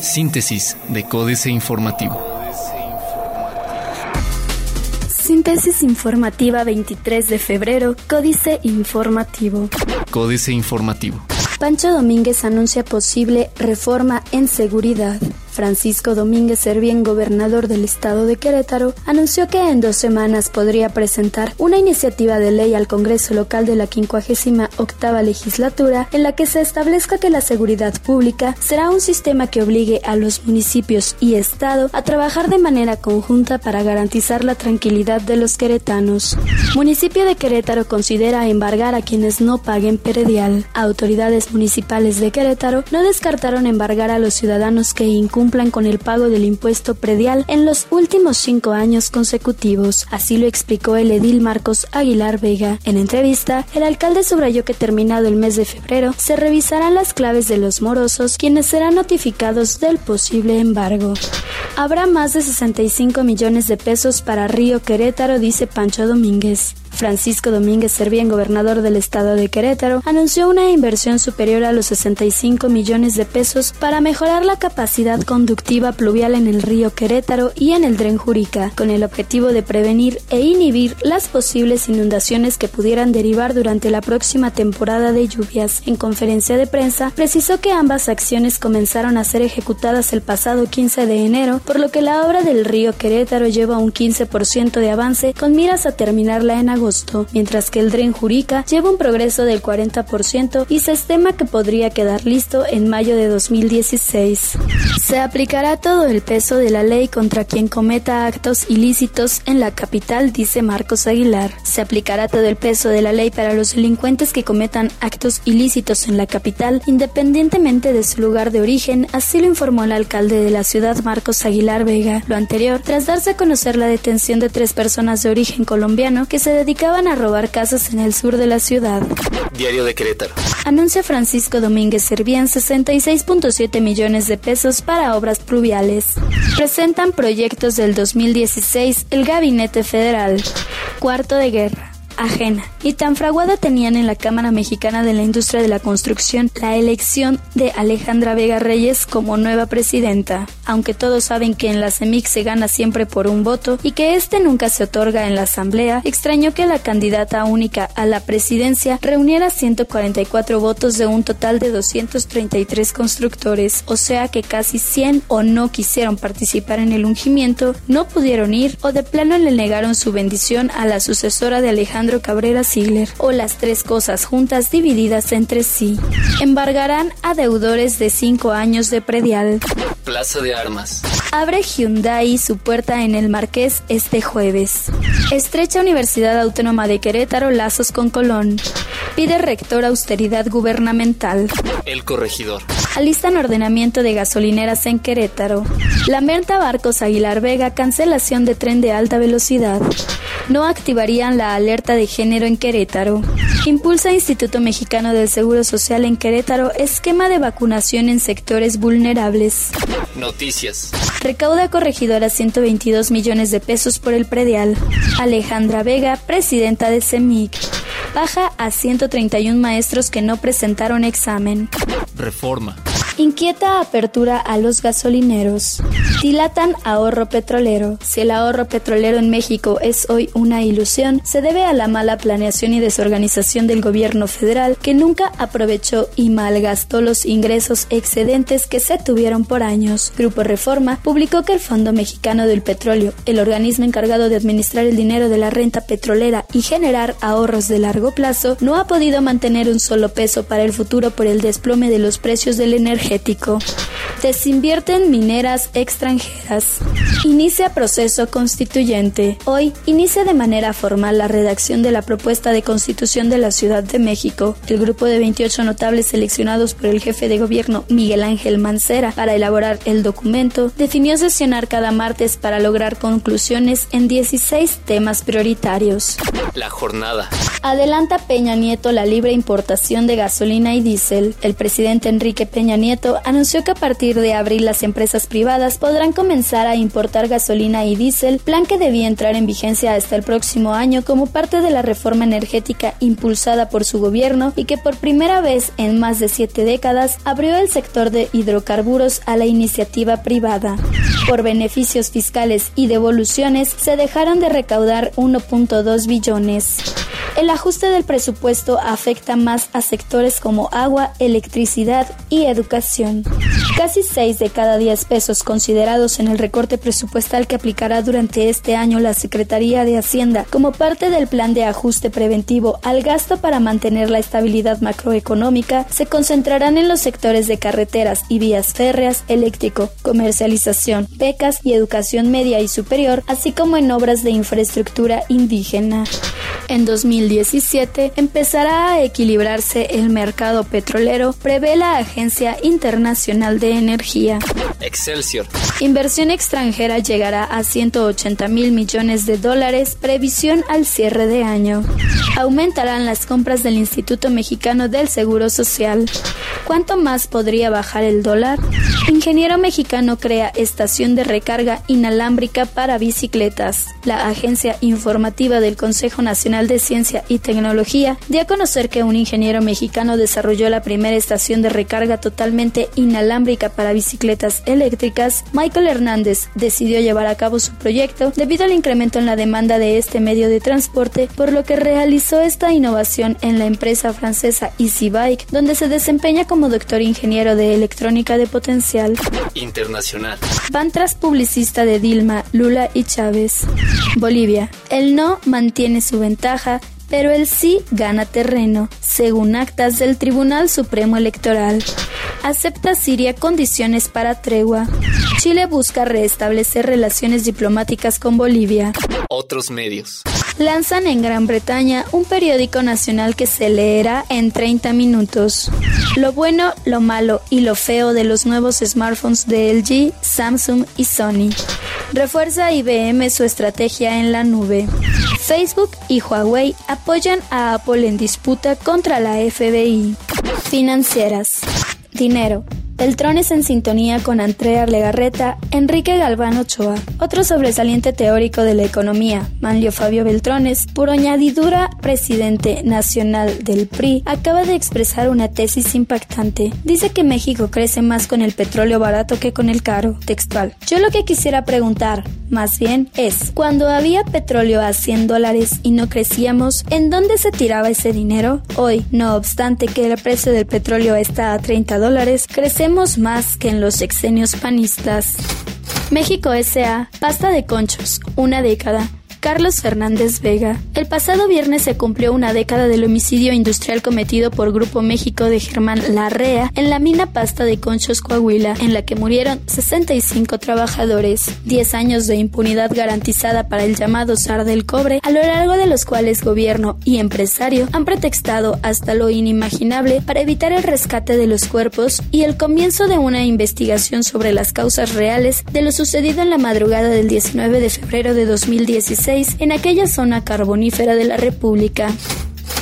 Síntesis de Códice Informativo. Síntesis informativa 23 de febrero, Códice Informativo. Códice Informativo. Pancho Domínguez anuncia posible reforma en seguridad. Francisco Domínguez Servién, gobernador del estado de Querétaro, anunció que en dos semanas podría presentar una iniciativa de ley al Congreso local de la 58 legislatura en la que se establezca que la seguridad pública será un sistema que obligue a los municipios y estado a trabajar de manera conjunta para garantizar la tranquilidad de los queretanos. Municipio de Querétaro considera embargar a quienes no paguen peredial. Autoridades municipales de Querétaro no descartaron embargar a los ciudadanos que incumplen con el pago del impuesto predial en los últimos cinco años consecutivos. Así lo explicó el edil Marcos Aguilar Vega. En entrevista, el alcalde subrayó que terminado el mes de febrero se revisarán las claves de los morosos, quienes serán notificados del posible embargo. Habrá más de 65 millones de pesos para Río Querétaro, dice Pancho Domínguez. Francisco Domínguez Servién, gobernador del estado de Querétaro, anunció una inversión superior a los 65 millones de pesos para mejorar la capacidad conductiva pluvial en el río Querétaro y en el Dren Jurica, con el objetivo de prevenir e inhibir las posibles inundaciones que pudieran derivar durante la próxima temporada de lluvias. En conferencia de prensa, precisó que ambas acciones comenzaron a ser ejecutadas el pasado 15 de enero, por lo que la obra del río Querétaro lleva un 15% de avance con miras a terminarla en agosto mientras que el Dren Jurica lleva un progreso del 40% y se estima que podría quedar listo en mayo de 2016. Se aplicará todo el peso de la ley contra quien cometa actos ilícitos en la capital, dice Marcos Aguilar. Se aplicará todo el peso de la ley para los delincuentes que cometan actos ilícitos en la capital, independientemente de su lugar de origen, así lo informó el alcalde de la ciudad, Marcos Aguilar Vega. Lo anterior, tras darse a conocer la detención de tres personas de origen colombiano que se dedican dedicaban a robar casas en el sur de la ciudad. Diario de Querétaro. Anuncia Francisco Domínguez Servián 66.7 millones de pesos para obras pluviales. Presentan proyectos del 2016 el Gabinete Federal. Cuarto de guerra ajena. Y tan fraguada tenían en la Cámara Mexicana de la Industria de la Construcción la elección de Alejandra Vega Reyes como nueva presidenta. Aunque todos saben que en la CEMIC se gana siempre por un voto y que este nunca se otorga en la Asamblea, extrañó que la candidata única a la presidencia reuniera 144 votos de un total de 233 constructores, o sea que casi 100 o no quisieron participar en el ungimiento, no pudieron ir o de plano le negaron su bendición a la sucesora de Alejandra Cabrera Sigler o las tres cosas juntas divididas entre sí. Embargarán a deudores de cinco años de predial. De Armas. Abre Hyundai su puerta en el Marqués este jueves. Estrecha Universidad Autónoma de Querétaro lazos con Colón. Pide rector austeridad gubernamental. El corregidor. Alistan ordenamiento de gasolineras en Querétaro. Lamenta Barcos Aguilar Vega cancelación de tren de alta velocidad. No activarían la alerta de género en Querétaro. Impulsa Instituto Mexicano del Seguro Social en Querétaro esquema de vacunación en sectores vulnerables. Noticias. Recauda corregidora 122 millones de pesos por el predial. Alejandra Vega, presidenta de CEMIC. Baja a 131 maestros que no presentaron examen. Reforma. Inquieta apertura a los gasolineros. Dilatan ahorro petrolero. Si el ahorro petrolero en México es hoy una ilusión, se debe a la mala planeación y desorganización del gobierno federal que nunca aprovechó y malgastó los ingresos excedentes que se tuvieron por años. Grupo Reforma publicó que el Fondo Mexicano del Petróleo, el organismo encargado de administrar el dinero de la renta petrolera y generar ahorros de largo plazo, no ha podido mantener un solo peso para el futuro por el desplome de los precios del energía Desinvierten mineras extranjeras. Inicia proceso constituyente. Hoy inicia de manera formal la redacción de la propuesta de constitución de la Ciudad de México. El grupo de 28 notables seleccionados por el jefe de gobierno Miguel Ángel Mancera para elaborar el documento definió sesionar cada martes para lograr conclusiones en 16 temas prioritarios. La jornada. Adelanta Peña Nieto la libre importación de gasolina y diésel. El presidente Enrique Peña Nieto anunció que a partir de abril las empresas privadas podrán comenzar a importar gasolina y diésel, plan que debía entrar en vigencia hasta el próximo año como parte de la reforma energética impulsada por su gobierno y que por primera vez en más de siete décadas abrió el sector de hidrocarburos a la iniciativa privada. Por beneficios fiscales y devoluciones se dejaron de recaudar 1.2 billones. Ajuste del presupuesto afecta más a sectores como agua, electricidad y educación. Casi 6 de cada 10 pesos considerados en el recorte presupuestal que aplicará durante este año la Secretaría de Hacienda como parte del plan de ajuste preventivo al gasto para mantener la estabilidad macroeconómica se concentrarán en los sectores de carreteras y vías férreas, eléctrico, comercialización, becas y educación media y superior, así como en obras de infraestructura indígena. En 2017 empezará a equilibrarse el mercado petrolero, prevé la Agencia Internacional de Energía. Excelsior. Inversión extranjera llegará a 180 mil millones de dólares, previsión al cierre de año. Aumentarán las compras del Instituto Mexicano del Seguro Social. ¿Cuánto más podría bajar el dólar? Ingeniero mexicano crea estación de recarga inalámbrica para bicicletas. La agencia informativa del Consejo Nacional de Ciencia y Tecnología dio a conocer que un ingeniero mexicano desarrolló la primera estación de recarga totalmente inalámbrica para bicicletas eléctricas. Michael Hernández decidió llevar a cabo su proyecto debido al incremento en la demanda de este medio de transporte, por lo que realizó esta innovación en la empresa francesa EasyBike, donde se desempeña como doctor ingeniero de electrónica de potencial. Internacional. Van tras publicista de Dilma, Lula y Chávez. Bolivia. El no mantiene su ventaja pero el sí gana terreno, según actas del Tribunal Supremo Electoral. Acepta Siria condiciones para tregua. Chile busca restablecer relaciones diplomáticas con Bolivia. Otros medios. Lanzan en Gran Bretaña un periódico nacional que se leerá en 30 minutos. Lo bueno, lo malo y lo feo de los nuevos smartphones de LG, Samsung y Sony. Refuerza IBM su estrategia en la nube. Facebook y Huawei apoyan a Apple en disputa contra la FBI. Financieras. Dinero. Beltrones en sintonía con Andrea Legarreta, Enrique Galván Ochoa. Otro sobresaliente teórico de la economía, Manlio Fabio Beltrones, por añadidura presidente nacional del PRI, acaba de expresar una tesis impactante. Dice que México crece más con el petróleo barato que con el caro. Textual. Yo lo que quisiera preguntar, más bien, es, cuando había petróleo a 100 dólares y no crecíamos, ¿en dónde se tiraba ese dinero? Hoy, no obstante que el precio del petróleo está a 30 dólares, crecemos más que en los sexenios panistas. México S.A. Pasta de conchos, una década. Carlos Fernández Vega. El pasado viernes se cumplió una década del homicidio industrial cometido por Grupo México de Germán Larrea en la mina Pasta de Conchos Coahuila, en la que murieron 65 trabajadores. 10 años de impunidad garantizada para el llamado zar del cobre, a lo largo de los cuales gobierno y empresario han pretextado hasta lo inimaginable para evitar el rescate de los cuerpos y el comienzo de una investigación sobre las causas reales de lo sucedido en la madrugada del 19 de febrero de 2016 en aquella zona carbonífera de la República.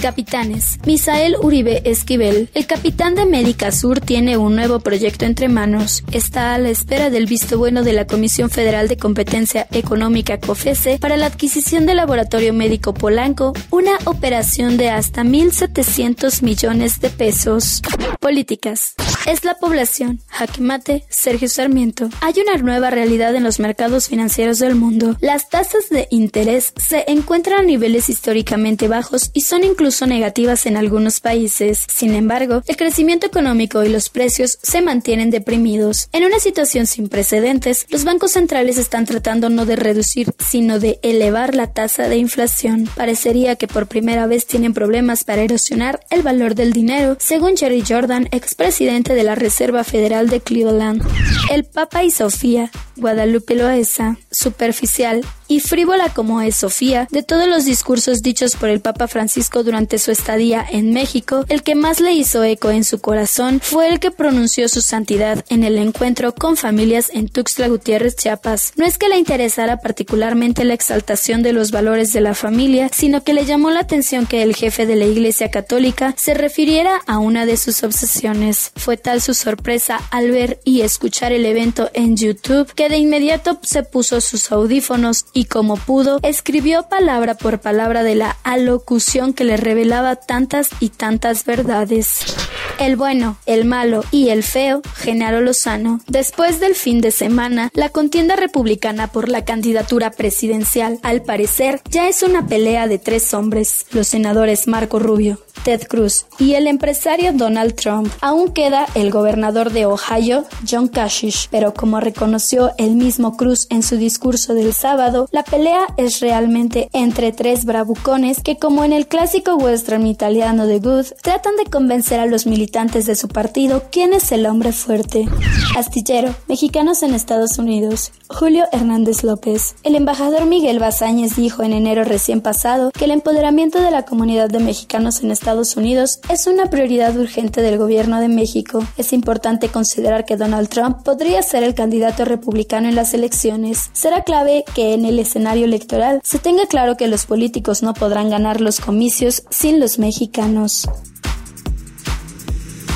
Capitanes. Misael Uribe Esquivel, el capitán de Médica Sur, tiene un nuevo proyecto entre manos. Está a la espera del visto bueno de la Comisión Federal de Competencia Económica COFESE para la adquisición del Laboratorio Médico Polanco, una operación de hasta 1.700 millones de pesos. Políticas. Es la población. Jaquemate, Sergio Sarmiento. Hay una nueva realidad en los mercados financieros del mundo. Las tasas de interés se encuentran a niveles históricamente bajos y son incluso negativas en algunos países. Sin embargo, el crecimiento económico y los precios se mantienen deprimidos. En una situación sin precedentes, los bancos centrales están tratando no de reducir, sino de elevar la tasa de inflación. Parecería que por primera vez tienen problemas para erosionar el valor del dinero, según Jerry Jordan, expresidente de la Reserva Federal de Cleveland. El Papa y Sofía Guadalupe Loesa, superficial y frívola como es Sofía, de todos los discursos dichos por el Papa Francisco durante su estadía en México, el que más le hizo eco en su corazón fue el que pronunció su santidad en el encuentro con familias en Tuxtla Gutiérrez, Chiapas. No es que le interesara particularmente la exaltación de los valores de la familia, sino que le llamó la atención que el jefe de la Iglesia Católica se refiriera a una de sus obsesiones. Fue tal su sorpresa al ver y escuchar el evento en YouTube que de inmediato se puso sus audífonos y como pudo escribió palabra por palabra de la alocución que le revelaba tantas y tantas verdades. El bueno, el malo y el feo, Genaro Lozano. Después del fin de semana, la contienda republicana por la candidatura presidencial, al parecer, ya es una pelea de tres hombres, los senadores Marco Rubio, Ted Cruz y el empresario Donald Trump. Aún queda el gobernador de Ohio, John Kasich, pero como reconoció el mismo Cruz en su discurso del sábado, la pelea es realmente entre tres bravucones que, como en el clásico western italiano de Good, tratan de convencer a los militantes de su partido quién es el hombre fuerte. Astillero, mexicanos en Estados Unidos. Julio Hernández López. El embajador Miguel Bazáñez dijo en enero recién pasado que el empoderamiento de la comunidad de mexicanos en Estados Estados Unidos es una prioridad urgente del gobierno de México. Es importante considerar que Donald Trump podría ser el candidato republicano en las elecciones. Será clave que en el escenario electoral se tenga claro que los políticos no podrán ganar los comicios sin los mexicanos.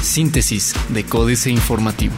Síntesis de Códice Informativo.